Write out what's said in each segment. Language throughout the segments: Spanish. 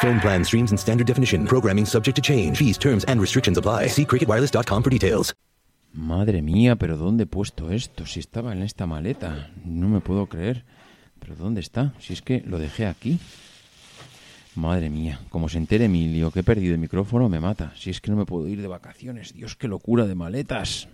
Phone plan streams in standard definition. Programming subject to change. Fees, terms, and restrictions apply. See cricketwireless.com for details. Madre mía, pero ¿dónde he puesto esto? Si estaba en esta maleta. No me puedo creer. ¿Pero dónde está? Si es que lo dejé aquí. Madre mía, como se entere Emilio que he perdido el micrófono, me mata. Si es que no me puedo ir de vacaciones. Dios, qué locura de maletas.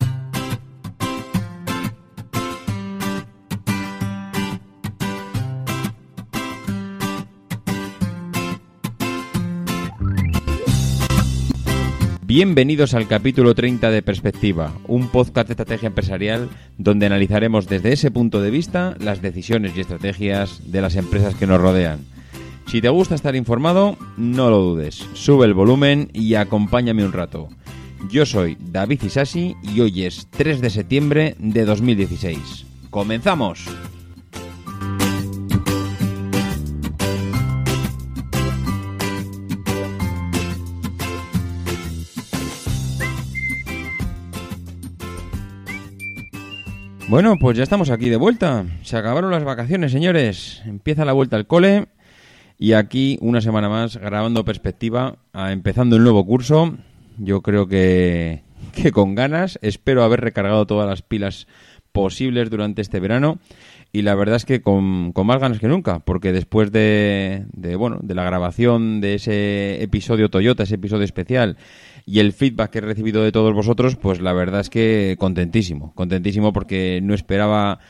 Bienvenidos al capítulo 30 de Perspectiva, un podcast de estrategia empresarial donde analizaremos desde ese punto de vista las decisiones y estrategias de las empresas que nos rodean. Si te gusta estar informado, no lo dudes, sube el volumen y acompáñame un rato. Yo soy David Isasi y hoy es 3 de septiembre de 2016. ¡Comenzamos! Bueno, pues ya estamos aquí de vuelta. Se acabaron las vacaciones, señores. Empieza la vuelta al cole. Y aquí, una semana más, grabando perspectiva, empezando el nuevo curso. Yo creo que, que con ganas. Espero haber recargado todas las pilas posibles durante este verano y la verdad es que con, con más ganas que nunca porque después de, de, bueno de la grabación de ese episodio Toyota ese episodio especial y el feedback que he recibido de todos vosotros, pues la verdad es que contentísimo, contentísimo porque no esperaba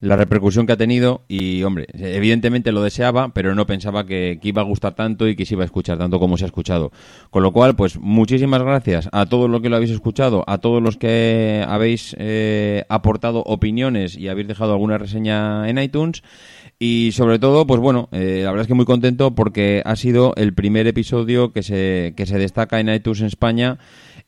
la repercusión que ha tenido y, hombre, evidentemente lo deseaba, pero no pensaba que, iba a gustar tanto y que se iba a escuchar tanto como se ha escuchado. Con lo cual, pues muchísimas gracias a todos los que lo habéis escuchado, a todos los que habéis eh, aportado opiniones y habéis dejado alguna reseña en iTunes. Y sobre todo, pues bueno, eh, la verdad es que muy contento porque ha sido el primer episodio que se, que se destaca en iTunes en España.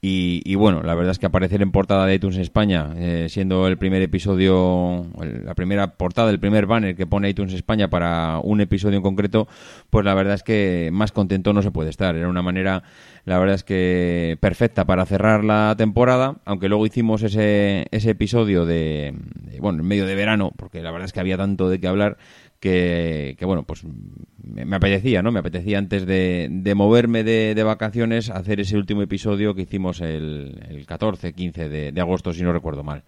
Y, bueno, la verdad es que aparecer en portada de iTunes España, eh, siendo el primer episodio, la primera portada, el primer banner que pone iTunes España para un episodio en concreto, pues la verdad es que más contento no se puede estar. Era una manera, la verdad es que perfecta para cerrar la temporada, aunque luego hicimos ese, ese episodio de, de bueno, en medio de verano, porque la verdad es que había tanto de qué hablar que, bueno, pues me, apetecía, ¿no? Me apetecía antes de, moverme de, vacaciones hacer ese último episodio que hicimos el, el 14, 15 de, agosto, si no recuerdo mal.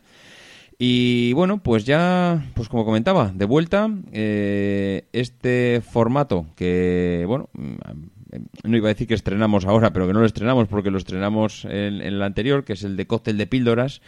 Y bueno, pues ya, pues como comentaba, de vuelta, eh, este formato que, bueno, mm, no iba a decir que estrenamos ahora, pero que no lo estrenamos porque lo estrenamos en, en el anterior, que es el de cóctel de píldoras.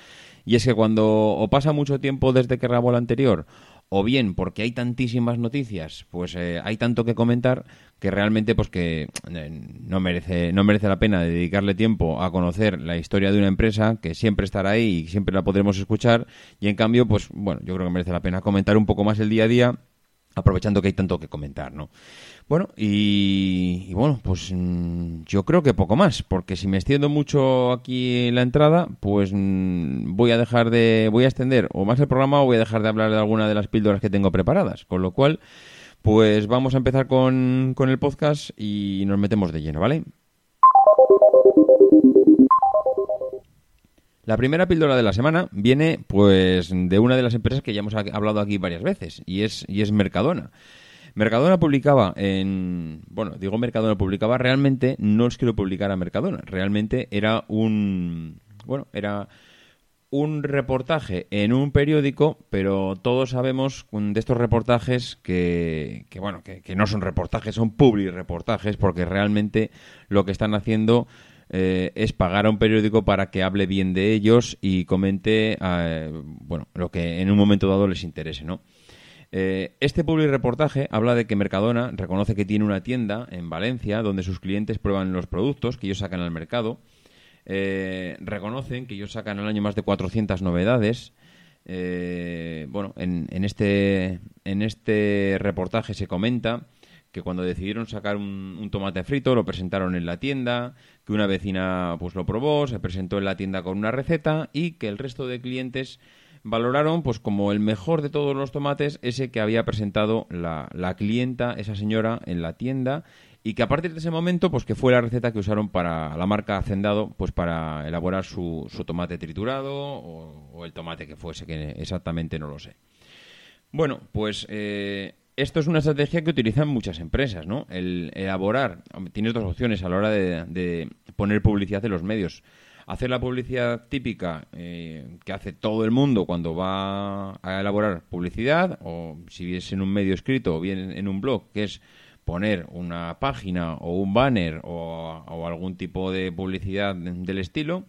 Y es que cuando o pasa mucho tiempo desde que grabó el anterior, o bien porque hay tantísimas noticias, pues eh, hay tanto que comentar que realmente pues que eh, no merece no merece la pena dedicarle tiempo a conocer la historia de una empresa que siempre estará ahí y siempre la podremos escuchar y en cambio pues bueno, yo creo que merece la pena comentar un poco más el día a día aprovechando que hay tanto que comentar, ¿no? Bueno, y, bueno, pues mm, yo creo que poco más, porque si me extiendo mucho aquí en la entrada, pues mm, voy a dejar de, voy a extender o más el programa o voy a dejar de hablar de alguna de las píldoras que tengo preparadas, con lo cual, pues vamos a empezar con, con el podcast y nos metemos de lleno, ¿vale? La primera píldora de la semana viene pues de una de las empresas que ya hemos hablado aquí varias veces y es, y es Mercadona. Mercadona publicaba en. Bueno, digo Mercadona publicaba, realmente no es que lo publicara Mercadona, realmente era un. Bueno, era un reportaje en un periódico, pero todos sabemos de estos reportajes que, que bueno, que, no son reportajes, son public reportajes, porque realmente lo que están haciendo eh, es pagar a un periódico para que hable bien de ellos y comente, eh, bueno, lo que en un momento dado les interese, ¿no? Eh, este public reportaje habla de que Mercadona reconoce que tiene una tienda en Valencia donde sus clientes prueban los productos que ellos sacan al mercado. Eh, reconocen que ellos sacan al año más de 400 novedades. Eh, bueno, en, este, en este reportaje se comenta que cuando decidieron sacar un, tomate frito lo presentaron en la tienda, que una vecina pues lo probó, se presentó en la tienda con una receta y que el resto de clientes valoraron pues como el mejor de todos los tomates ese que había presentado la, la clienta, esa señora, en la tienda y que a partir de ese momento pues que fue la receta que usaron para la marca Hacendado pues para elaborar su, su tomate triturado o, el tomate que fuese que exactamente no lo sé. Bueno pues eh, esto es una estrategia que utilizan muchas empresas no el elaborar tienes dos opciones a la hora de, poner publicidad en los medios hacer la publicidad típica eh, que hace todo el mundo cuando va a elaborar publicidad o si es en un medio escrito o bien en un blog que es poner una página o un banner o, algún tipo de publicidad del estilo.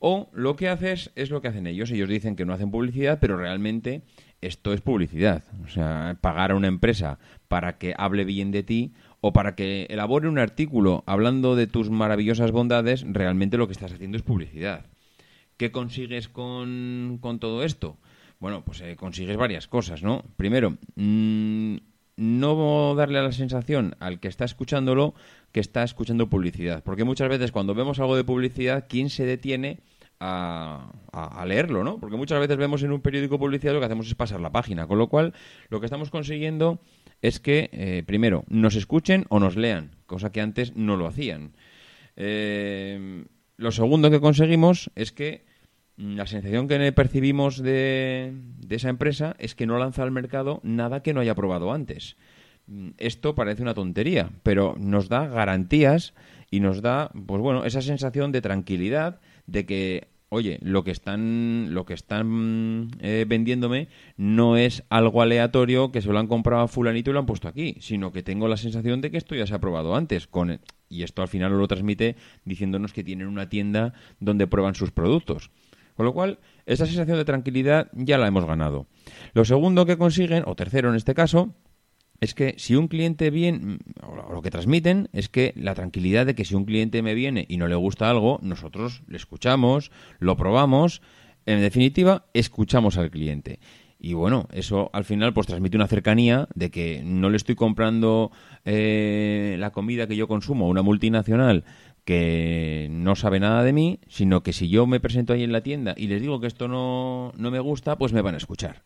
O lo que haces es lo que hacen ellos. Ellos dicen que no hacen publicidad, pero realmente esto es publicidad. O sea, pagar a una empresa para que hable bien de ti o para que elabore un artículo hablando de tus maravillosas bondades, realmente lo que estás haciendo es publicidad. ¿Qué consigues con, todo esto? Bueno, pues eh, consigues varias cosas, ¿no? Primero, mmm, no darle la sensación al que está escuchándolo que está escuchando publicidad. Porque muchas veces cuando vemos algo de publicidad, ¿quién se detiene a, leerlo, ¿no? Porque muchas veces vemos en un periódico publicidad lo que hacemos es pasar la página. Con lo cual, lo que estamos consiguiendo es que, eh, primero, nos escuchen o nos lean, cosa que antes no lo hacían. Eh, lo segundo que conseguimos es que la sensación que percibimos de, esa empresa es que no lanza al mercado nada que no haya probado antes. Mm, esto parece una tontería, pero nos da garantías y nos da, pues bueno, esa sensación de tranquilidad de que, oye, lo que están, lo que están eh, vendiéndome no es algo aleatorio que se lo han comprado a fulanito y lo han puesto aquí, sino que tengo la sensación de que esto ya se ha probado antes. Con, y esto al final lo transmite diciéndonos que tienen una tienda donde prueban sus productos. Con lo cual, esa sensación de tranquilidad ya la hemos ganado. Lo segundo que consiguen, o tercero en este caso, es que si un cliente viene, o lo que transmiten es que la tranquilidad de que si un cliente me viene y no le gusta algo, nosotros le escuchamos, lo probamos, en definitiva, escuchamos al cliente. Y bueno, eso al final pues transmite una cercanía de que no le estoy comprando eh, la comida que yo consumo a una multinacional que no sabe nada de mí, sino que si yo me presento ahí en la tienda y les digo que esto no, no me gusta, pues me van a escuchar.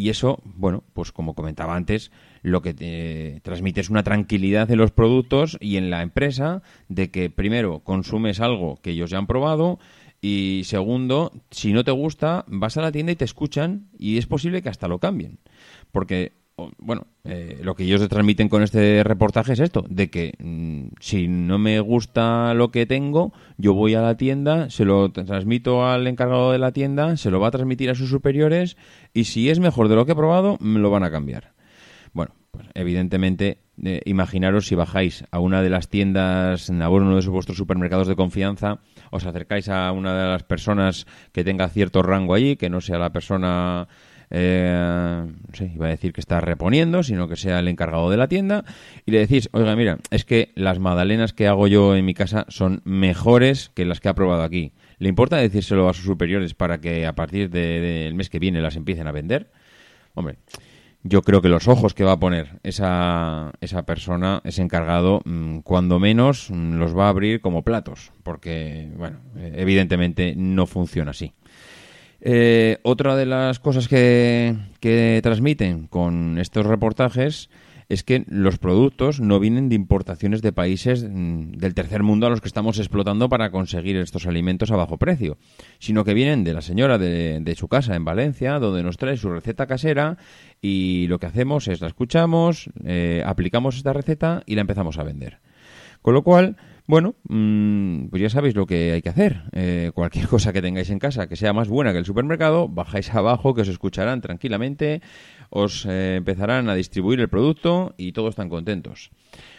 Y eso, bueno, pues como comentaba antes, lo que te transmite es una tranquilidad en los productos y en la empresa de que primero consumes algo que ellos ya han probado y segundo, si no te gusta, vas a la tienda y te escuchan y es posible que hasta lo cambien. Porque bueno, eh, lo que ellos transmiten con este reportaje es esto, de que mm, si no me gusta lo que tengo, yo voy a la tienda, se lo transmito al encargado de la tienda, se lo va a transmitir a sus superiores y si es mejor de lo que he probado, me lo van a cambiar. Bueno, pues evidentemente, eh, imaginaros si bajáis a una de las tiendas, a uno de vuestros supermercados de confianza, os acercáis a una de las personas que tenga cierto rango allí, que no sea la persona eh, iba a decir que está reponiendo, sino que sea el encargado de la tienda, y le decís, oiga, mira, es que las magdalenas que hago yo en mi casa son mejores que las que ha probado aquí. ¿Le importa decírselo a sus superiores para que a partir del mes que viene las empiecen a vender? Hombre, yo creo que los ojos que va a poner esa, esa persona, ese encargado, mm, cuando menos mm, los va a abrir como platos, porque, bueno, evidentemente no funciona así. Eh, otra de las cosas que, transmiten con estos reportajes es que los productos no vienen de importaciones de países mm, del tercer mundo a los que estamos explotando para conseguir estos alimentos a bajo precio, sino que vienen de la señora de, su casa en Valencia, donde nos trae su receta casera y lo que hacemos es la escuchamos, eh, aplicamos esta receta y la empezamos a vender. Con lo cual, bueno, mm, pues ya sabéis lo que hay que hacer. Eh, cualquier cosa que tengáis en casa que sea más buena que el supermercado, bajáis abajo, que os escucharán tranquilamente, os eh, empezarán a distribuir el producto y todos están contentos.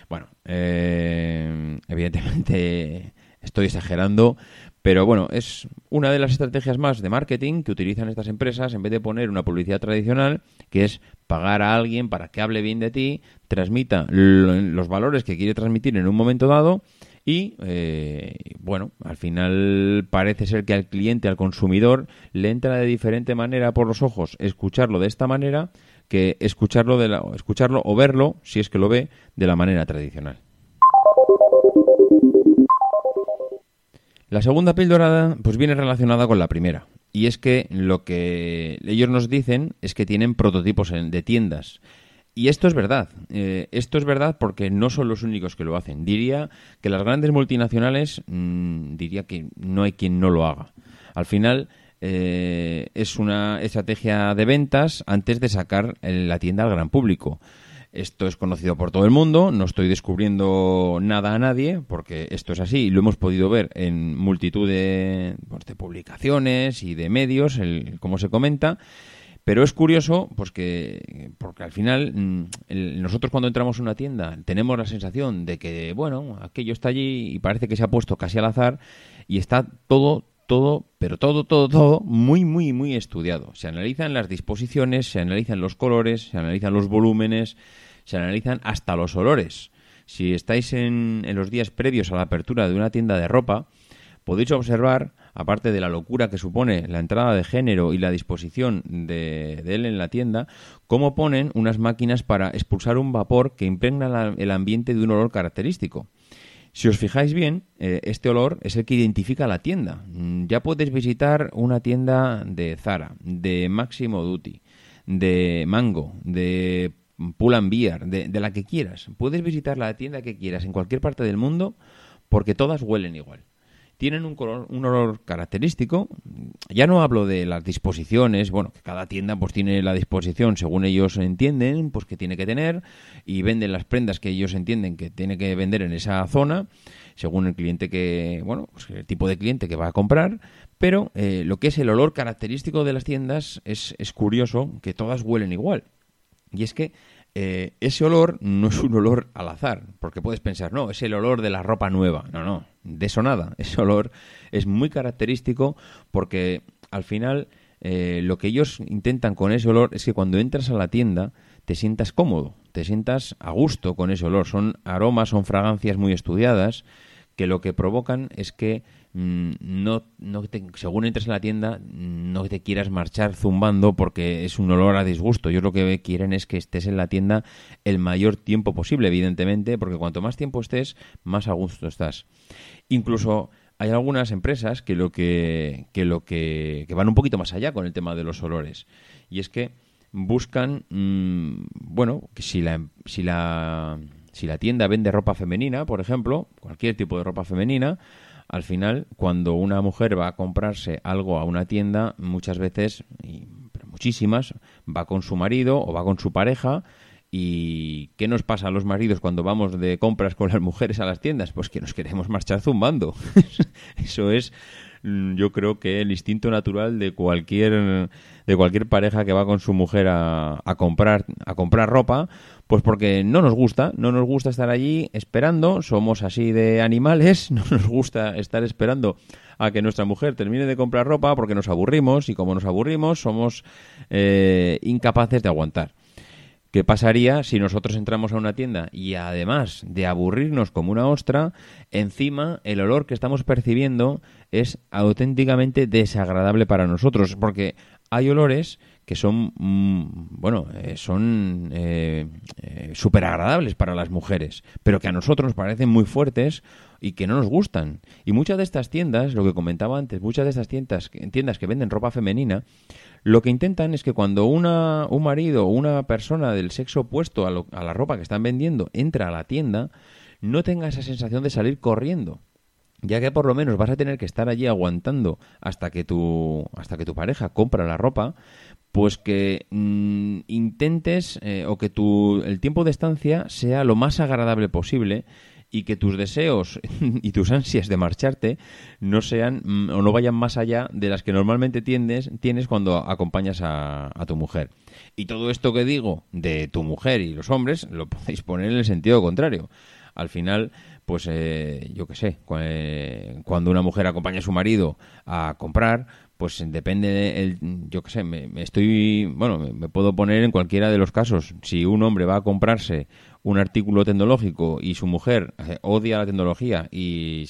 Bueno, eh, evidentemente estoy exagerando, pero bueno, es una de las estrategias más de marketing que utilizan estas empresas en vez de poner una publicidad tradicional, que es pagar a alguien para que hable bien de ti, transmita los valores que quiere transmitir en un momento dado y eh, bueno, al final parece ser que al cliente, al consumidor, le entra de diferente manera por los ojos escucharlo de esta manera que escucharlo, de la, escucharlo o verlo, si es que lo ve, de la manera tradicional. La segunda píldora pues viene relacionada con la primera. Y es que lo que ellos nos dicen es que tienen prototipos de tiendas. Y esto es verdad. Eh, esto es verdad porque no son los únicos que lo hacen. Diría que las grandes multinacionales, mm, diría que no hay quien no lo haga. Al final eh, es una estrategia de ventas antes de sacar la tienda al gran público. Esto es conocido por todo el mundo, no estoy descubriendo nada a nadie, porque esto es así y lo hemos podido ver en multitud de, pues, publicaciones y de medios, el, como se comenta. Pero es curioso, pues que, porque al final mm, nosotros cuando entramos en una tienda tenemos la sensación de que, bueno, aquello está allí y parece que se ha puesto casi al azar y está todo, todo, pero todo, todo, todo muy, muy, muy estudiado. Se analizan las disposiciones, se analizan los colores, se analizan los volúmenes, se analizan hasta los olores. Si estáis en, en, los días previos a la apertura de una tienda de ropa, podéis observar, aparte de la locura que supone la entrada de género y la disposición de, él en la tienda, cómo ponen unas máquinas para expulsar un vapor que impregna el ambiente de un olor característico. Si os fijáis bien, eh, este olor es el que identifica la tienda. Mm, ya podéis visitar una tienda de Zara, de Máximo Duty, de Mango, de Pull and Beer, de, la que quieras. Puedes visitar la tienda que quieras en cualquier parte del mundo porque todas huelen igual. Tienen un, color, un olor característico. Ya no hablo de las disposiciones, bueno, que cada tienda pues tiene la disposición según ellos entienden, pues que tiene que tener y venden las prendas que ellos entienden que tiene que vender en esa zona, según el cliente que, bueno, pues el tipo de cliente que va a comprar, pero eh, lo que es el olor característico de las tiendas es, es curioso que todas huelen igual. Y es que eh, ese olor no es un olor al azar, porque puedes pensar, no, es el olor de la ropa nueva. No, no, de eso nada. Ese olor es muy característico porque al final eh, lo que ellos intentan con ese olor es que cuando entras a la tienda te sientas cómodo, te sientas a gusto con ese olor. Son aromas, son fragancias muy estudiadas que lo que provocan es que Mm, no, no según entres en la tienda, no te quieras marchar zumbando porque es un olor a disgusto. Ellos lo que quieren es que estés en la tienda el mayor tiempo posible, evidentemente, porque cuanto más tiempo estés, más a gusto estás. Incluso hay algunas empresas que lo que, que lo que, van un poquito más allá con el tema de los olores. Y es que buscan, mm, bueno, que si la, si la si la tienda vende ropa femenina, por ejemplo, cualquier tipo de ropa femenina, al final, cuando una mujer va a comprarse algo a una tienda, muchas veces, y muchísimas, va con su marido o va con su pareja. ¿Y qué nos pasa a los maridos cuando vamos de compras con las mujeres a las tiendas? Pues que nos queremos marchar zumbando. Eso es Mm, yo creo que el instinto natural de cualquier de cualquier pareja que va con su mujer a, a, comprar a comprar ropa pues porque no nos gusta no nos gusta estar allí esperando somos así de animales no nos gusta estar esperando a que nuestra mujer termine de comprar ropa porque nos aburrimos y como nos aburrimos somos eh, incapaces de aguantar ¿Qué pasaría si nosotros entramos a una tienda y además de aburrirnos como una ostra, encima el olor que estamos percibiendo es auténticamente desagradable para nosotros? Porque hay olores que son, mm, bueno, eh, son eh, eh, súper agradables para las mujeres, pero que a nosotros nos parecen muy fuertes y que no nos gustan. Y muchas de estas tiendas, lo que comentaba antes, muchas de estas tiendas, tiendas que venden ropa femenina, lo que intentan es que cuando una, un marido o una persona del sexo opuesto a, a la ropa que están vendiendo entra a la tienda, no tenga esa sensación de salir corriendo ya que por lo menos vas a tener que estar allí aguantando hasta que tu hasta que tu pareja compra la ropa pues que mm, intentes eh, o que tu el tiempo de estancia sea lo más agradable posible y que tus deseos y tus ansias de marcharte no sean mm, o no vayan más allá de las que normalmente tienes, tienes cuando acompañas a, tu mujer. Y todo esto que digo de tu mujer y los hombres lo podéis poner en el sentido contrario. Al final, pues eh, yo qué sé, eh, cuando una mujer acompaña a su marido a comprar, pues depende, de el, yo qué sé, me, estoy, bueno, me, puedo poner en cualquiera de los casos. Si un hombre va a comprarse un artículo tecnológico y su mujer eh, odia la tecnología y,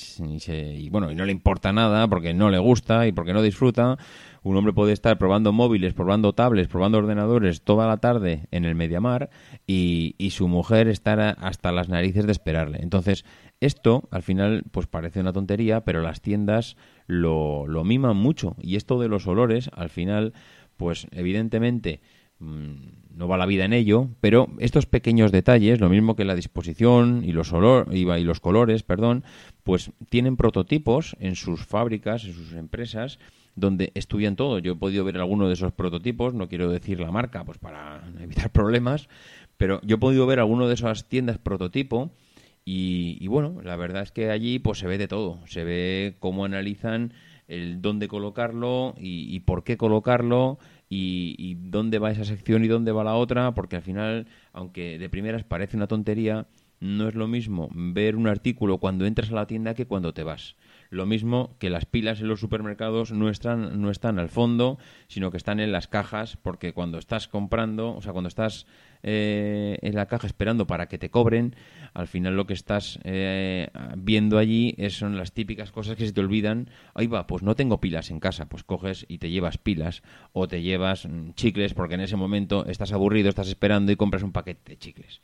bueno y no le importa nada porque no le gusta y porque no disfruta un hombre puede estar probando móviles probando tablets probando ordenadores toda la tarde en el mediamar y, y su mujer estar hasta las narices de esperarle. Entonces esto al final pues parece una tontería pero las tiendas lo, lo miman mucho. Y esto de los olores al final pues evidentemente Mm, no va la vida en ello, pero estos pequeños detalles, lo mismo que la disposición y los olor, y los colores, perdón, pues tienen prototipos en sus fábricas, en sus empresas, donde estudian todo. Yo he podido ver alguno de esos prototipos, no quiero decir la marca, pues para evitar problemas, pero yo he podido ver alguno de esas tiendas prototipo y, bueno, la verdad es que allí pues se ve de todo, se ve cómo analizan el dónde colocarlo y por qué colocarlo y, dónde va esa sección y dónde va la otra, porque al final, aunque de primeras parece una tontería, no es lo mismo ver un artículo cuando entras a la tienda que cuando te vas. Lo mismo que las pilas en los supermercados no están, no están al fondo, sino que están en las cajas, porque cuando estás comprando, o sea, cuando estás eh, en la caja esperando para que te cobren, al final lo que estás eh, viendo allí son las típicas cosas que se te olvidan. Ahí va, pues no tengo pilas en casa, pues coges y te llevas pilas o te llevas mm, chicles porque en ese momento estás aburrido, estás esperando y compras un paquete de chicles.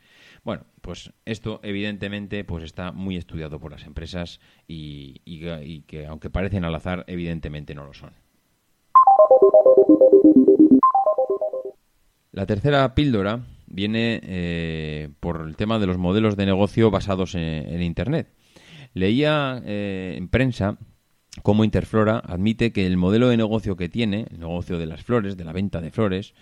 Bueno, pues esto evidentemente pues está muy estudiado por las empresas y, que aunque parecen al azar, evidentemente no lo son. La tercera píldora viene eh, por el tema de los modelos de negocio basados en, Internet. Leía eh, en prensa cómo Interflora admite que el modelo de negocio que tiene, el negocio de las flores, de la venta de flores,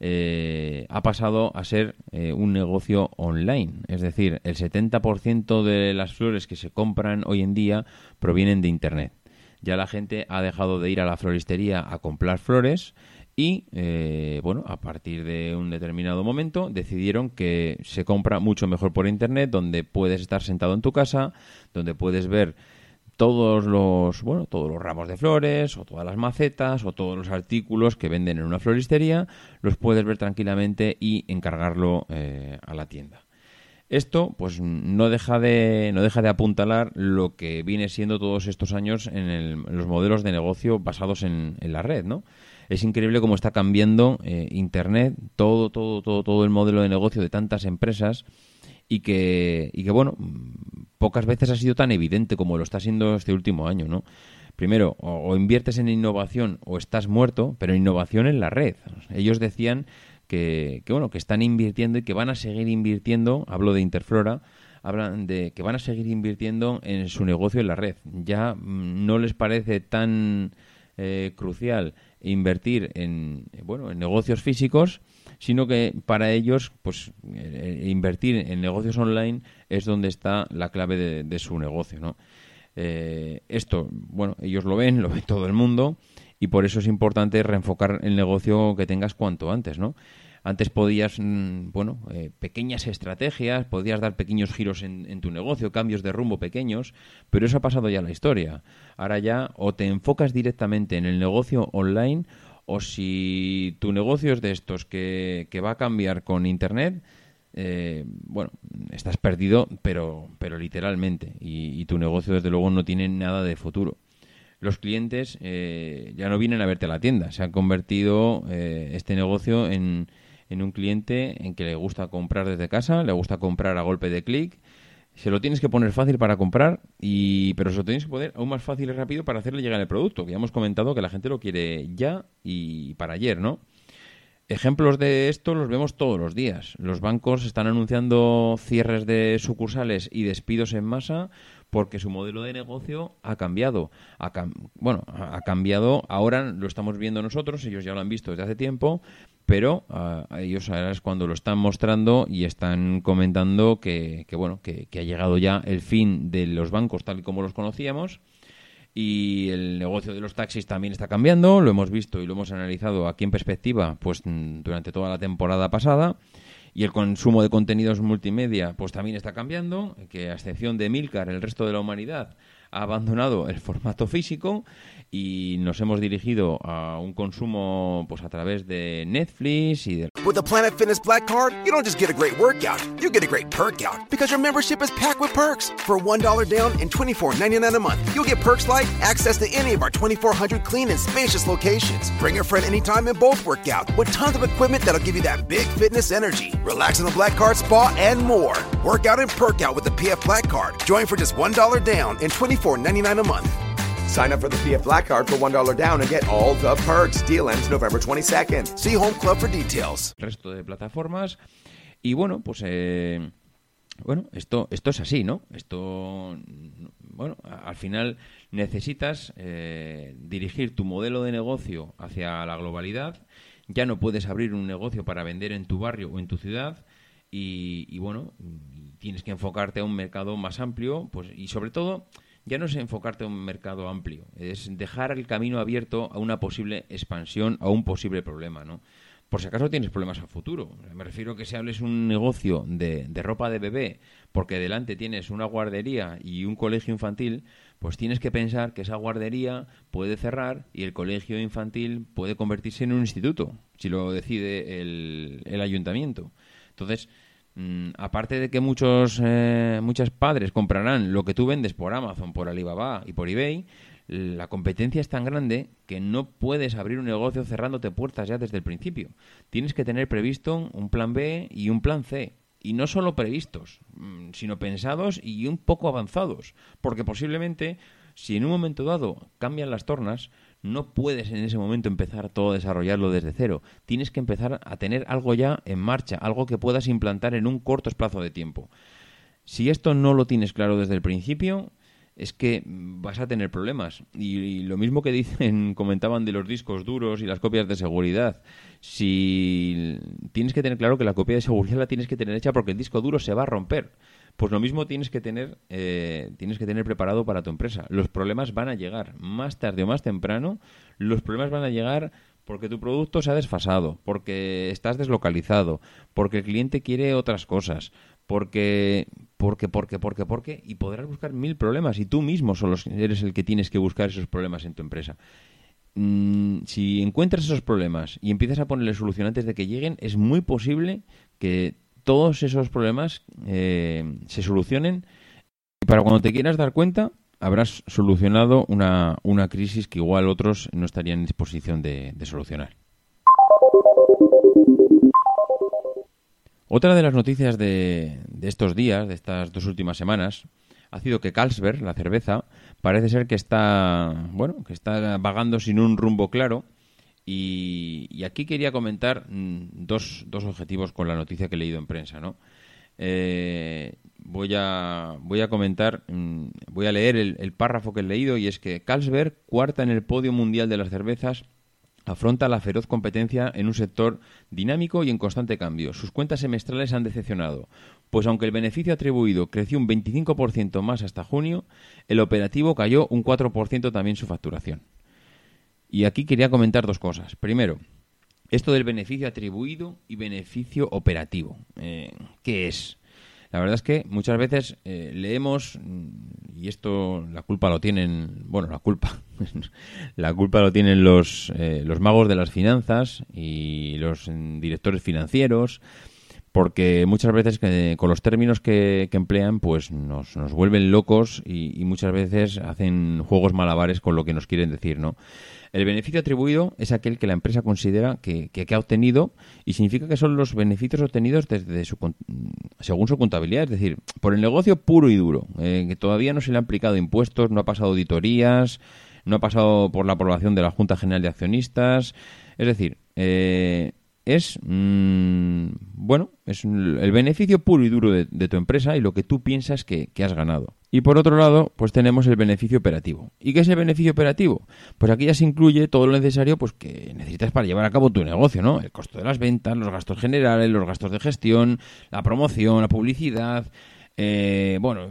eh, ha pasado a ser eh, un negocio online. Es decir, el 70% de las flores que se compran hoy en día provienen de Internet. Ya la gente ha dejado de ir a la floristería a comprar flores y, eh, bueno, a partir de un determinado momento decidieron que se compra mucho mejor por Internet, donde puedes estar sentado en tu casa, donde puedes ver todos los, bueno, todos los ramos de flores o todas las macetas o todos los artículos que venden en una floristería, los puedes ver tranquilamente y encargarlo eh, a la tienda. Esto, pues, no deja de no deja de apuntalar lo que viene siendo todos estos años en, los modelos de negocio basados en, la red, ¿no? Es increíble cómo está cambiando eh, Internet, todo, todo, todo, todo el modelo de negocio de tantas empresas y que, y que bueno, pocas veces ha sido tan evidente como lo está siendo este último año, ¿no? Primero, o, inviertes en innovación o estás muerto, pero innovación en la red. Ellos decían que, que, bueno, que están invirtiendo y que van a seguir invirtiendo, hablo de Interflora, hablan de que van a seguir invirtiendo en su negocio en la red. Ya mm, no les parece tan eh, crucial invertir en, bueno, en negocios físicos, sino que para ellos, pues, eh, invertir en negocios online es donde está la clave de, su negocio, ¿no? Eh, esto, bueno, ellos lo ven, lo ve todo el mundo, y por eso es importante reenfocar el negocio que tengas cuanto antes, ¿no? Antes podías, mm, bueno, eh, pequeñas estrategias, podías dar pequeños giros en, en, tu negocio, cambios de rumbo pequeños, pero eso ha pasado ya la historia. Ahora ya o te enfocas directamente en el negocio online o si tu negocio es de estos que, va a cambiar con Internet, eh, bueno, estás perdido, pero, pero literalmente, y, tu negocio desde luego no tiene nada de futuro. Los clientes eh, ya no vienen a verte a la tienda, se ha convertido eh, este negocio en, en un cliente en que le gusta comprar desde casa, le gusta comprar a golpe de clic se lo tienes que poner fácil para comprar, y pero se lo tienes que poner aún más fácil y rápido para hacerle llegar el producto, que ya hemos comentado que la gente lo quiere ya y para ayer, ¿no? Ejemplos de esto los vemos todos los días. Los bancos están anunciando cierres de sucursales y despidos en masa porque su modelo de negocio ha cambiado. bueno, ha cambiado, ahora lo estamos viendo nosotros, ellos ya lo han visto desde hace tiempo, pero ah, ellos ahora es cuando lo están mostrando y están comentando que, bueno que, ha llegado ya el fin de los bancos tal y como los conocíamos y el negocio de los taxis también está cambiando lo hemos visto y lo hemos analizado aquí en perspectiva pues mm, durante toda la temporada pasada y el consumo de contenidos multimedia pues también está cambiando que a excepción de Milcar el resto de la humanidad ha abandonado el formato físico y nos hemos dirigido a un consumo pues a través de Netflix y de With the Planet Fitness Black Card, you don't just get a great workout, you get a great perk out because your membership is packed with perks. For $1 down and $24.99 a month, you'll get perks like access to any of our 2,400 clean and spacious locations. Bring a friend anytime and both work out with tons of equipment that'll give you that big fitness energy. Relax in the Black Card spa and more. Work out and perk out with the PF Black Card. Join for just $1 down and $24.99 a month. Sign up for the Black Card for $1 down and get all the perks. Deal November 22nd. See Home Club for details. resto de plataformas. Y bueno, pues eh, bueno, esto, esto es así, ¿no? Esto, bueno, al final necesitas eh, dirigir tu modelo de negocio hacia la globalidad. Ya no puedes abrir un negocio para vender en tu barrio o en tu ciudad. Y, bueno, tienes que enfocarte a un mercado más amplio, pues y sobre todo ya no es enfocarte a un mercado amplio, es dejar el camino abierto a una posible expansión, a un posible problema, ¿no? Por si acaso tienes problemas a futuro. Me refiero que si hables un negocio de, de ropa de bebé porque delante tienes una guardería y un colegio infantil, pues tienes que pensar que esa guardería puede cerrar y el colegio infantil puede convertirse en un instituto, si lo decide el, el ayuntamiento. Entonces, mm, aparte de que muchos eh, muchos padres comprarán lo que tú vendes por Amazon, por Alibaba y por eBay, la competencia es tan grande que no puedes abrir un negocio cerrándote puertas ya desde el principio. Tienes que tener previsto un plan B y un plan C. Y no solo previstos, mm, sino pensados y un poco avanzados. Porque posiblemente, si en un momento dado cambian las tornas, no puedes en ese momento empezar todo a desarrollarlo desde cero. Tienes que empezar a tener algo ya en marcha, algo que puedas implantar en un corto espacio de tiempo. Si esto no lo tienes claro desde el principio, es que vas a tener problemas. Y, y lo mismo que dicen, comentaban de los discos duros y las copias de seguridad. Si tienes que tener claro que la copia de seguridad la tienes que tener hecha porque el disco duro se va a romper. Pues lo mismo tienes que tener, eh, tienes que tener preparado para tu empresa. Los problemas van a llegar más tarde o más temprano. Los problemas van a llegar porque tu producto se ha desfasado, porque estás deslocalizado, porque el cliente quiere otras cosas, porque, porque, porque, porque, porque, y podrás buscar mil problemas y tú mismo eres el que tienes que buscar esos problemas en tu empresa. Mm, si encuentras esos problemas y empiezas a ponerle solución antes de que lleguen, es muy posible que todos esos problemas eh, se solucionen y para cuando te quieras dar cuenta habrás solucionado una, una crisis que igual otros no estarían en disposición de, solucionar. Otra de las noticias de, de, estos días, de estas dos últimas semanas, ha sido que Carlsberg, la cerveza, parece ser que está, bueno, que está vagando sin un rumbo claro. Y, aquí quería comentar mm, dos, dos, objetivos con la noticia que he leído en prensa, ¿no? Eh, voy a voy a comentar, mm, voy a leer el, el párrafo que he leído y es que Carlsberg, cuarta en el podio mundial de las cervezas, afronta la feroz competencia en un sector dinámico y en constante cambio. Sus cuentas semestrales han decepcionado, pues aunque el beneficio atribuido creció un 25% más hasta junio, el operativo cayó un 4% también su facturación. Y aquí quería comentar dos cosas. Primero, esto del beneficio atribuido y beneficio operativo. Eh, ¿Qué es? La verdad es que muchas veces eh, leemos, y esto la culpa lo tienen, bueno, la culpa, la culpa lo tienen los, eh, los magos de las finanzas y los mm, directores financieros, porque muchas veces que, con los términos que, que emplean, pues nos, nos vuelven locos y, y, muchas veces hacen juegos malabares con lo que nos quieren decir, ¿no? El beneficio atribuido es aquel que la empresa considera que, que, que, ha obtenido y significa que son los beneficios obtenidos desde su, según su contabilidad, es decir, por el negocio puro y duro, eh, que todavía no se le han aplicado impuestos, no ha pasado auditorías, no ha pasado por la aprobación de la Junta General de Accionistas, es decir, eh, es mmm, bueno, es el beneficio puro y duro de, tu empresa y lo que tú piensas que, que, has ganado. Y por otro lado, pues tenemos el beneficio operativo. ¿Y qué es el beneficio operativo? Pues aquí ya se incluye todo lo necesario pues que necesitas para llevar a cabo tu negocio, ¿no? El costo de las ventas, los gastos generales, los gastos de gestión, la promoción, la publicidad, eh, bueno,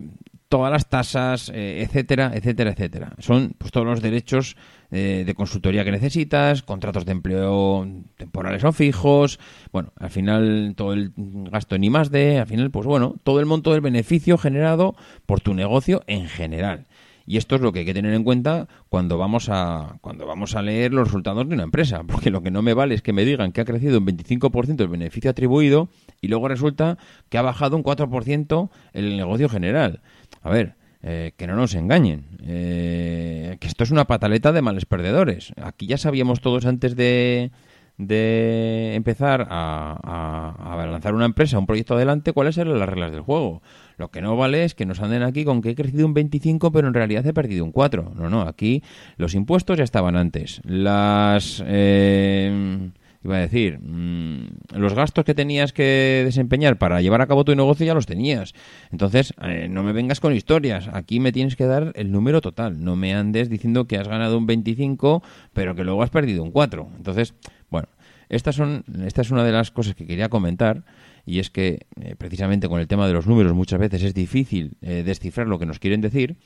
todas las tasas, eh, etcétera, etcétera, etcétera. Son pues todos los derechos eh, de consultoría que necesitas, contratos de empleo temporales o fijos, bueno, al final todo el gasto en I más D, al final, pues bueno, todo el monto del beneficio generado por tu negocio en general. Y esto es lo que hay que tener en cuenta cuando vamos a cuando vamos a leer los resultados de una empresa, porque lo que no me vale es que me digan que ha crecido un 25% el beneficio atribuido y luego resulta que ha bajado un 4% el negocio general. A ver, eh, que no nos engañen, eh, que esto es una pataleta de males perdedores. Aquí ya sabíamos todos antes de, de empezar a, a, lanzar una empresa, un proyecto adelante, cuáles eran las reglas del juego. Lo que no vale es que nos anden aquí con que he crecido un 25, pero en realidad he perdido un 4. No, no, aquí los impuestos ya estaban antes. Las... Eh, iba a decir, mm, los gastos que tenías que desempeñar para llevar a cabo tu negocio ya los tenías. Entonces, eh, no me vengas con historias. Aquí me tienes que dar el número total. No me andes diciendo que has ganado un 25, pero que luego has perdido un 4. Entonces, bueno, estas son, esta es una de las cosas que quería comentar y es que eh, precisamente con el tema de los números muchas veces es difícil eh, descifrar lo que nos quieren decir.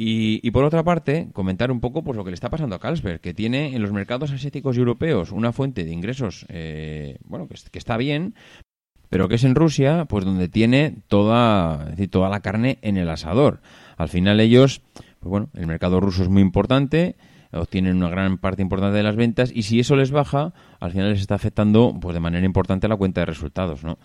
Y, por otra parte, comentar un poco pues, lo que le está pasando a Carlsberg, que tiene en los mercados asiáticos y europeos una fuente de ingresos eh, bueno, que, está bien, pero que es en Rusia, pues donde tiene toda, toda la carne en el asador. Al final ellos, pues bueno, el mercado ruso es muy importante, obtienen una gran parte importante de las ventas y si eso les baja, al final les está afectando pues de manera importante la cuenta de resultados, ¿no?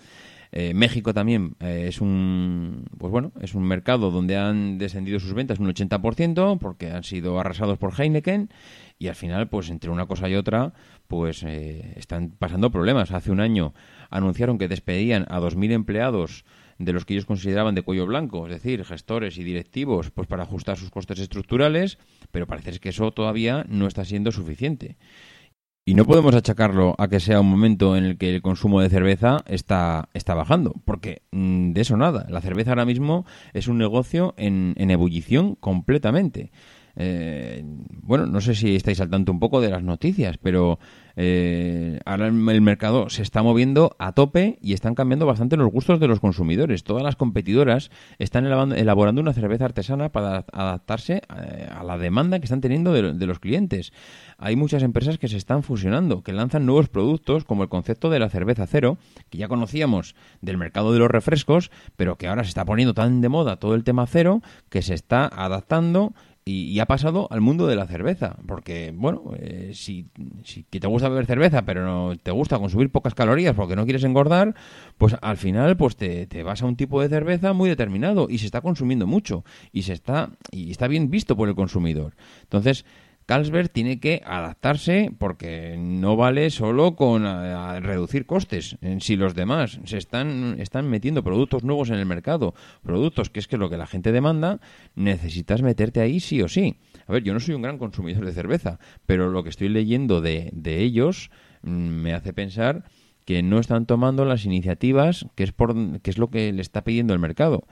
Eh, México también eh, es un pues bueno es un mercado donde han descendido sus ventas un 80% porque han sido arrasados por Heineken y al final pues entre una cosa y otra pues eh, están pasando problemas hace un año anunciaron que despedían a 2.000 empleados de los que ellos consideraban de cuello blanco, es decir, gestores y directivos, pues para ajustar sus costes estructurales, pero parece que eso todavía no está siendo suficiente. Y no podemos achacarlo a que sea un momento en el que el consumo de cerveza está, está bajando, porque mm, de eso nada. La cerveza ahora mismo es un negocio en, ebullición completamente. Eh, bueno, no sé si estáis al tanto un poco de las noticias, pero eh, ahora el mercado se está moviendo a tope y están cambiando bastante los gustos de los consumidores. Todas las competidoras están elaborando una cerveza artesana para adaptarse eh, a la demanda que están teniendo de, los clientes. Hay muchas empresas que se están fusionando, que lanzan nuevos productos como el concepto de la cerveza cero, que ya conocíamos del mercado de los refrescos, pero que ahora se está poniendo tan de moda todo el tema cero que se está adaptando y, ha pasado al mundo de la cerveza, porque, bueno, eh, si, si te gusta beber cerveza, pero no te gusta consumir pocas calorías porque no quieres engordar, pues al final pues te, te, vas a un tipo de cerveza muy determinado y se está consumiendo mucho y se está y está bien visto por el consumidor. Entonces, Carlsberg tiene que adaptarse porque no vale solo con eh, reducir costes. Si los demás se están, están metiendo productos nuevos en el mercado, productos que es que lo que la gente demanda, necesitas meterte ahí sí o sí. A ver, yo no soy un gran consumidor de cerveza, pero lo que estoy leyendo de, de ellos mm, me hace pensar que no están tomando las iniciativas que es, por, que es lo que le está pidiendo el mercado.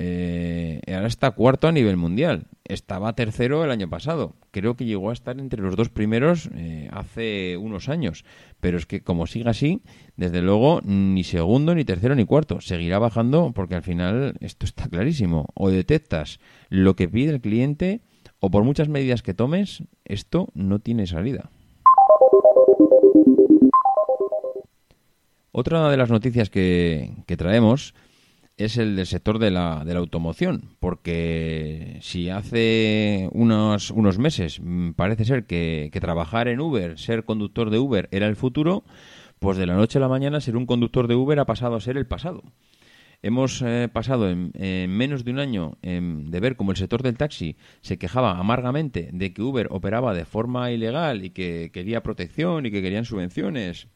Eh, ahora está cuarto a nivel mundial. Estaba tercero el año pasado. Creo que llegó a estar entre los dos primeros eh, hace unos años. Pero es que como siga así, desde luego ni segundo, ni tercero, ni cuarto. Seguirá bajando porque al final esto está clarísimo. O detectas lo que pide el cliente o por muchas medidas que tomes, esto no tiene salida. Otra de las noticias que, que traemos es el del sector de la, de la automoción, porque si hace unos, unos meses mm, parece ser que, trabajar en Uber, ser conductor de Uber era el futuro, pues de la noche a la mañana ser un conductor de Uber ha pasado a ser el pasado. Hemos eh, pasado en, menos de un año de ver cómo el sector del taxi se quejaba amargamente de que Uber operaba de forma ilegal y que quería protección y que querían subvenciones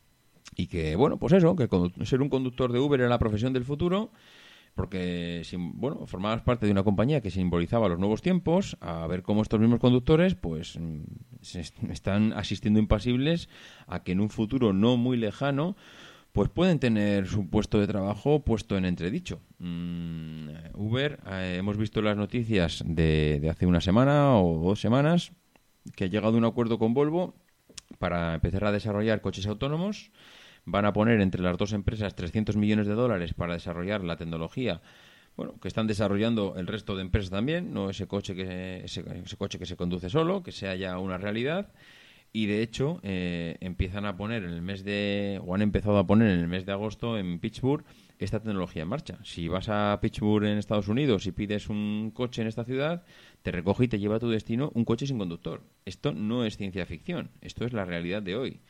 y que, bueno, pues eso, que ser un conductor de Uber era la profesión del futuro porque bueno formabas parte de una compañía que simbolizaba los nuevos tiempos a ver cómo estos mismos conductores pues mm, se están asistiendo impasibles a que en un futuro no muy lejano pues pueden tener su puesto de trabajo puesto en entredicho. Mm, Uber, eh, hemos visto las noticias de, de hace una semana o dos semanas que ha llegado a un acuerdo con Volvo para empezar a desarrollar coches autónomos van a poner entre las dos empresas 300 millones de dólares para desarrollar la tecnología bueno, que están desarrollando el resto de empresas también, no ese coche que ese, coche que se conduce solo, que sea ya una realidad. Y de hecho, eh, empiezan a poner en el mes de, o han empezado a poner en el mes de agosto en Pittsburgh esta tecnología en marcha. Si vas a Pittsburgh en Estados Unidos y pides un coche en esta ciudad, te recoge y te lleva a tu destino un coche sin conductor. Esto no es ciencia ficción, esto es la realidad de hoy.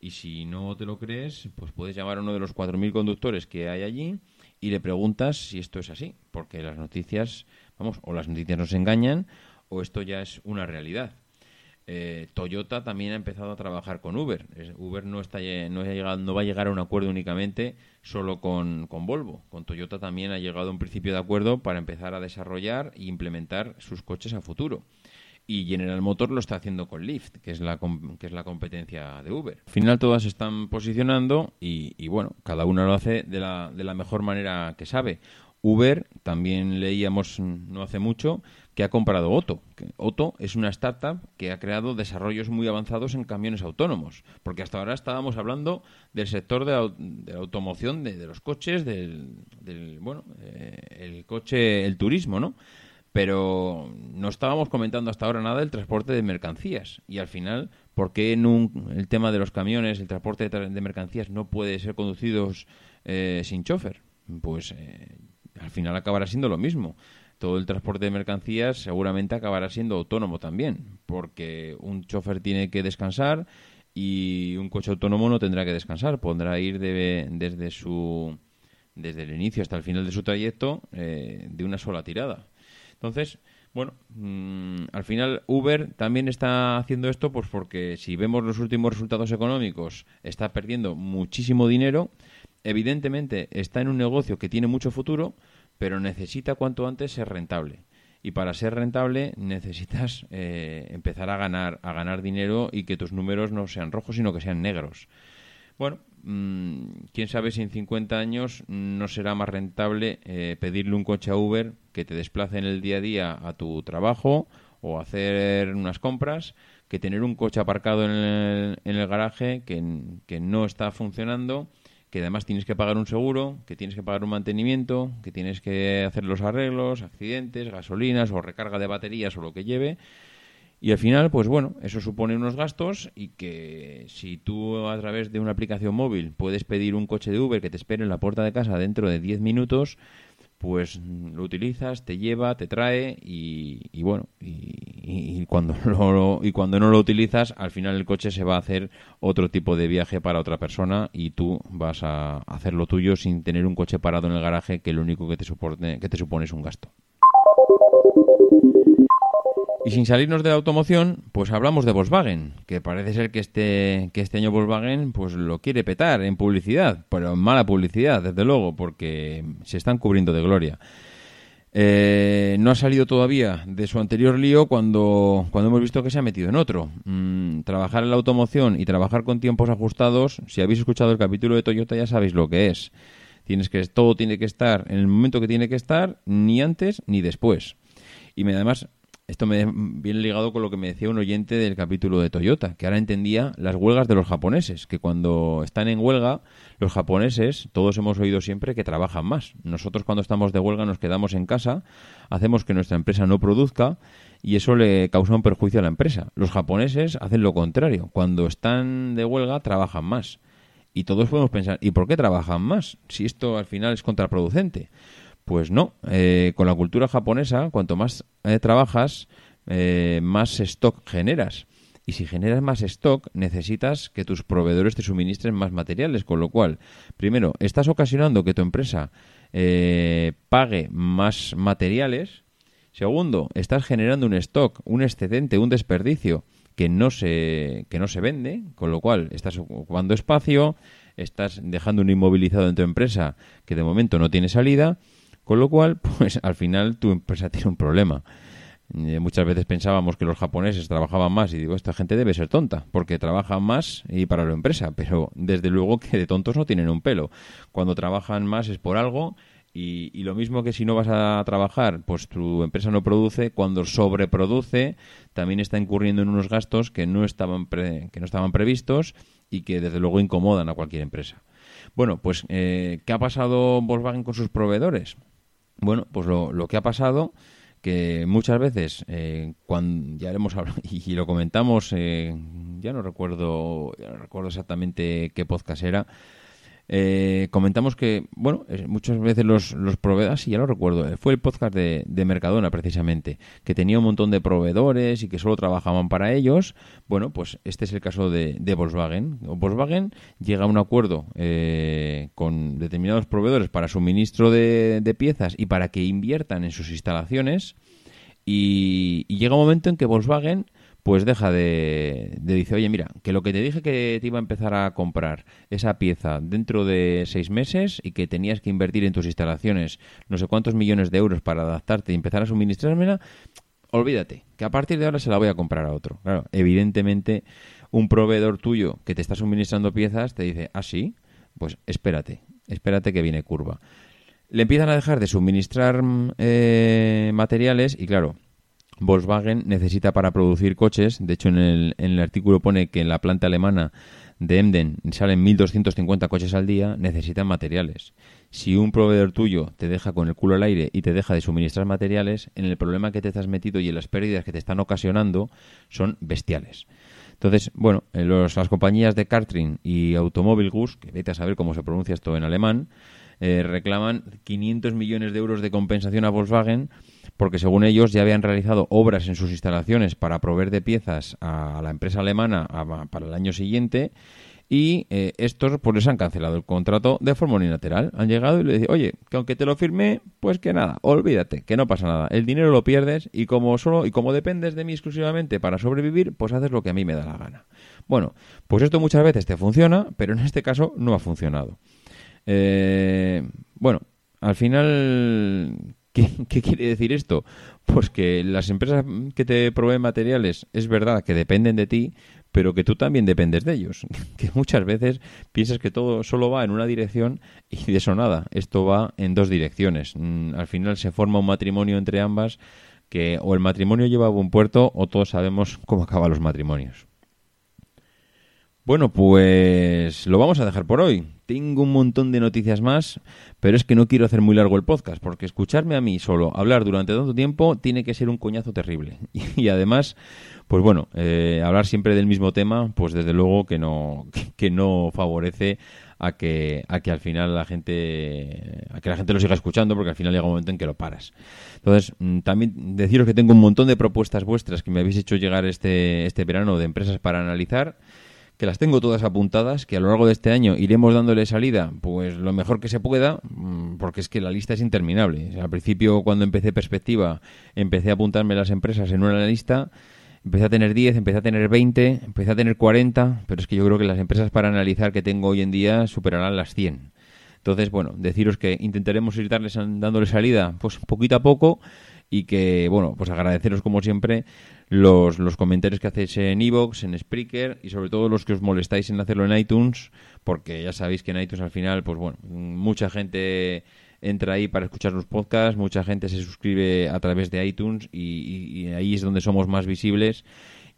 Y si no te lo crees, pues puedes llamar a uno de los 4.000 conductores que hay allí y le preguntas si esto es así, porque las noticias, vamos, o las noticias nos engañan o esto ya es una realidad. Eh, Toyota también ha empezado a trabajar con Uber. Uber no, está, no, no va a llegar a un acuerdo únicamente solo con, con, Volvo. Con Toyota también ha llegado a un principio de acuerdo para empezar a desarrollar e implementar sus coches a futuro. Y General Motors lo está haciendo con Lyft, que es la, que es la competencia de Uber. Al final todas están posicionando y, y bueno, cada una lo hace de la, de la mejor manera que sabe. Uber, también leíamos no hace mucho, que ha comprado Otto. Otto es una startup que ha creado desarrollos muy avanzados en camiones autónomos, porque hasta ahora estábamos hablando del sector de la, automoción, de, los coches, del, bueno, eh, el coche, el turismo, ¿no? Pero no estábamos comentando hasta ahora nada del transporte de mercancías. Y al final, ¿por qué en el tema de los camiones, el transporte de, mercancías no puede ser conducidos eh, sin chofer? Pues eh, al final acabará siendo lo mismo. Todo el transporte de mercancías seguramente acabará siendo autónomo también, porque un chofer tiene que descansar y un coche autónomo no tendrá que descansar, podrá ir desde su desde el inicio hasta el final de su trayecto eh, de una sola tirada. Entonces, bueno, mm, al final Uber también está haciendo esto pues porque si vemos los últimos resultados económicos está perdiendo muchísimo dinero evidentemente está en un negocio que tiene mucho futuro, pero necesita cuanto antes ser rentable. Y para ser rentable necesitas eh, empezar a ganar, a ganar dinero y que tus números no sean rojos, sino que sean negros. Bueno, mm, quién sabe si en 50 años no será más rentable eh, pedirle un coche a Uber que te desplace en el día a día a tu trabajo o hacer unas compras que tener un coche aparcado en el, en el garaje que, que no está funcionando que además tienes que pagar un seguro, que tienes que pagar un mantenimiento, que tienes que hacer los arreglos, accidentes, gasolinas o recarga de baterías o lo que lleve. Y al final, pues bueno, eso supone unos gastos y que si tú a través de una aplicación móvil puedes pedir un coche de Uber que te espere en la puerta de casa dentro de 10 minutos, pues lo utilizas, te lleva, te trae y, bueno, y, cuando y cuando no lo utilizas, al final el coche se va a hacer otro tipo de viaje para otra persona y tú vas a hacer lo tuyo sin tener un coche parado en el garaje que lo único que te, soporte, que te supone es un gasto. Y sin salirnos de la automoción, pues hablamos de Volkswagen, que parece ser que este, que este año Volkswagen pues lo quiere petar en publicidad, pero en mala publicidad, desde luego, porque se están cubriendo de gloria. Eh, no ha salido todavía de su anterior lío cuando, cuando hemos visto que se ha metido en otro. Mm, trabajar en la automoción y trabajar con tiempos ajustados, si habéis escuchado el capítulo de Toyota ya sabéis lo que es. Tienes que, todo tiene que estar en el momento que tiene que estar, ni antes ni después. Y además esto me viene ligado con lo que me decía un oyente del capítulo de Toyota, que ahora entendía las huelgas de los japoneses, que cuando están en huelga, los japoneses, todos hemos oído siempre que trabajan más. Nosotros cuando estamos de huelga nos quedamos en casa, hacemos que nuestra empresa no produzca y eso le causa un perjuicio a la empresa. Los japoneses hacen lo contrario, cuando están de huelga trabajan más. Y todos podemos pensar, ¿y por qué trabajan más? Si esto al final es contraproducente. Pues no, eh, con la cultura japonesa, cuanto más eh, trabajas, eh, más stock generas. Y si generas más stock, necesitas que tus proveedores te suministren más materiales, con lo cual, primero, estás ocasionando que tu empresa pague más materiales. Segundo, estás generando un stock, un excedente, un desperdicio que no se, que no se vende, con lo cual estás ocupando espacio, estás dejando un inmovilizado en tu empresa que de momento no tiene salida con lo cual, pues al final tu empresa tiene un problema. Eh, muchas veces pensábamos que los japoneses trabajaban más y digo, esta gente debe ser tonta, porque trabajan más y para la empresa, pero desde luego que de tontos no tienen un pelo. Cuando trabajan más es por algo y, lo mismo que si no vas a trabajar, pues tu empresa no produce, cuando sobreproduce también está incurriendo en unos gastos que no estaban, que no estaban previstos y que desde luego incomodan a cualquier empresa. Bueno, pues eh, ¿qué ha pasado Volkswagen con sus proveedores? Bueno, pues lo, que ha pasado que muchas veces, eh, cuando ya hemos hablado y, lo comentamos, eh, ya no recuerdo, ya no recuerdo exactamente qué podcast era, eh, comentamos que, bueno, muchas veces los, los proveedores, y ya lo recuerdo, eh, fue el podcast de, Mercadona precisamente, que tenía un montón de proveedores y que solo trabajaban para ellos. Bueno, pues este es el caso de, Volkswagen. Volkswagen llega a un acuerdo eh, con determinados proveedores para suministro de, de piezas y para que inviertan en sus instalaciones. Y, llega un momento en que Volkswagen pues deja de, de dice, oye, mira, que lo que te dije que te iba a empezar a comprar esa pieza dentro de seis meses y que tenías que invertir en tus instalaciones no sé cuántos millones de euros para adaptarte y empezar a suministrármela, olvídate, que a partir de ahora se la voy a comprar a otro. Claro, evidentemente un proveedor tuyo que te está suministrando piezas te dice, ah, sí, pues espérate, espérate que viene curva. Le empiezan a dejar de suministrar eh, materiales y claro, Volkswagen necesita para producir coches, de hecho en el, artículo pone que en la planta alemana de Emden salen 1.250 coches al día, necesitan materiales. Si un proveedor tuyo te deja con el culo al aire y te deja de suministrar materiales, en el problema que te estás metido y en las pérdidas que te están ocasionando son bestiales. Entonces, bueno, las compañías de Cartrin y Automóvil Gus, que vete a saber cómo se pronuncia esto en alemán, eh, reclaman 500 millones de euros de compensación a Volkswagen porque según ellos ya habían realizado obras en sus instalaciones para proveer de piezas a la empresa alemana para el año siguiente y eh, estos pues les han cancelado el contrato de forma unilateral. Han llegado y le dicen, oye, que aunque te lo firme, pues que nada, olvídate, que no pasa nada. El dinero lo pierdes y como solo y como dependes de mí exclusivamente para sobrevivir, pues haces lo que a mí me da la gana. Bueno, pues esto muchas veces te funciona, pero en este caso no ha funcionado. Eh, bueno, al final, ¿qué, quiere decir esto? Pues que las empresas que te proveen materiales es verdad que dependen de ti, pero que tú también dependes de ellos. Que muchas veces piensas que todo solo va en una dirección y de eso nada. Esto va en dos direcciones. Mm, al final se forma un matrimonio entre ambas que o el matrimonio lleva a buen puerto o todos sabemos cómo acaban los matrimonios. Bueno, pues lo vamos a dejar por hoy. Tengo un montón de noticias más, pero es que no quiero hacer muy largo el podcast, porque escucharme a mí solo hablar durante tanto tiempo tiene que ser un coñazo terrible. Y, además, pues bueno, eh, hablar siempre del mismo tema, pues desde luego que no, que no favorece a que, a que al final la gente, a que la gente lo siga escuchando, porque al final llega un momento en que lo paras. Entonces, mm, también deciros que tengo un montón de propuestas vuestras que me habéis hecho llegar este, este verano de empresas para analizar que las tengo todas apuntadas, que a lo largo de este año iremos dándole salida, pues lo mejor que se pueda, mm, porque es que la lista es interminable. al principio, cuando empecé perspectiva, empecé a apuntarme las empresas en una lista, empecé a tener 10, empecé a tener 20, empecé a tener 40, pero es que yo creo que las empresas para analizar que tengo hoy en día superarán las 100. Entonces, bueno, deciros que intentaremos ir darles, dándole salida, pues poquito a poco, y que, bueno, pues agradeceros como siempre los, los comentarios que hacéis en Evox, en Spreaker y sobre todo los que os molestáis en hacerlo en iTunes, porque ya sabéis que en iTunes al final, pues bueno, mucha gente entra ahí para escuchar los podcasts, mucha gente se suscribe a través de iTunes y, ahí es donde somos más visibles.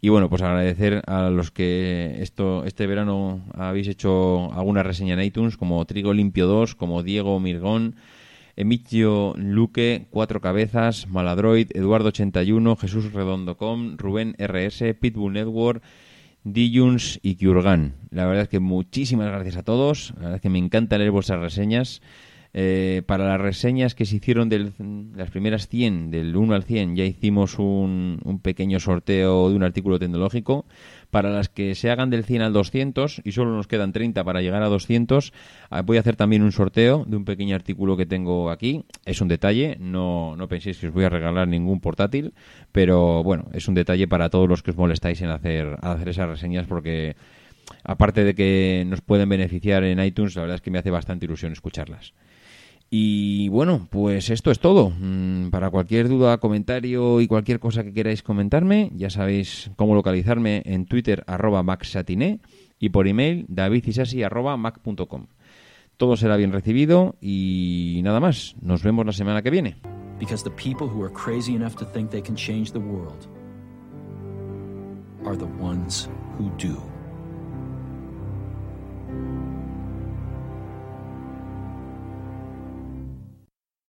Y bueno, pues agradecer a los que esto este verano habéis hecho alguna reseña en iTunes, como Trigo Limpio 2, como Diego Mirgón, Emitio Luque, Cuatro Cabezas, Maladroid, Eduardo81, Jesús Redondocom, Rubén RS, Pitbull Network, Dijuns y Kiurgan. La verdad es que muchísimas gracias a todos. La verdad es que me encanta leer vuestras reseñas. Eh, para las reseñas que se hicieron de las primeras 100, del 1 al 100, ya hicimos un, un, pequeño sorteo de un artículo tecnológico. Para las que se hagan del 100 al 200, y solo nos quedan 30 para llegar a 200, ah, voy a hacer también un sorteo de un pequeño artículo que tengo aquí. Es un detalle, no, no penséis que os voy a regalar ningún portátil, pero bueno, es un detalle para todos los que os molestáis en hacer, hacer esas reseñas porque aparte de que nos pueden beneficiar en iTunes, la verdad es que me hace bastante ilusión escucharlas. Y bueno, pues esto es todo. Mm, para cualquier duda, comentario y cualquier cosa que queráis comentarme, ya sabéis cómo localizarme en Twitter arroba maxsatiné y por email davidisasi arroba mac.com. Todo será bien recibido y nada más. Nos vemos la semana que viene. Because the people who are crazy enough to think they can change the world are the ones who do.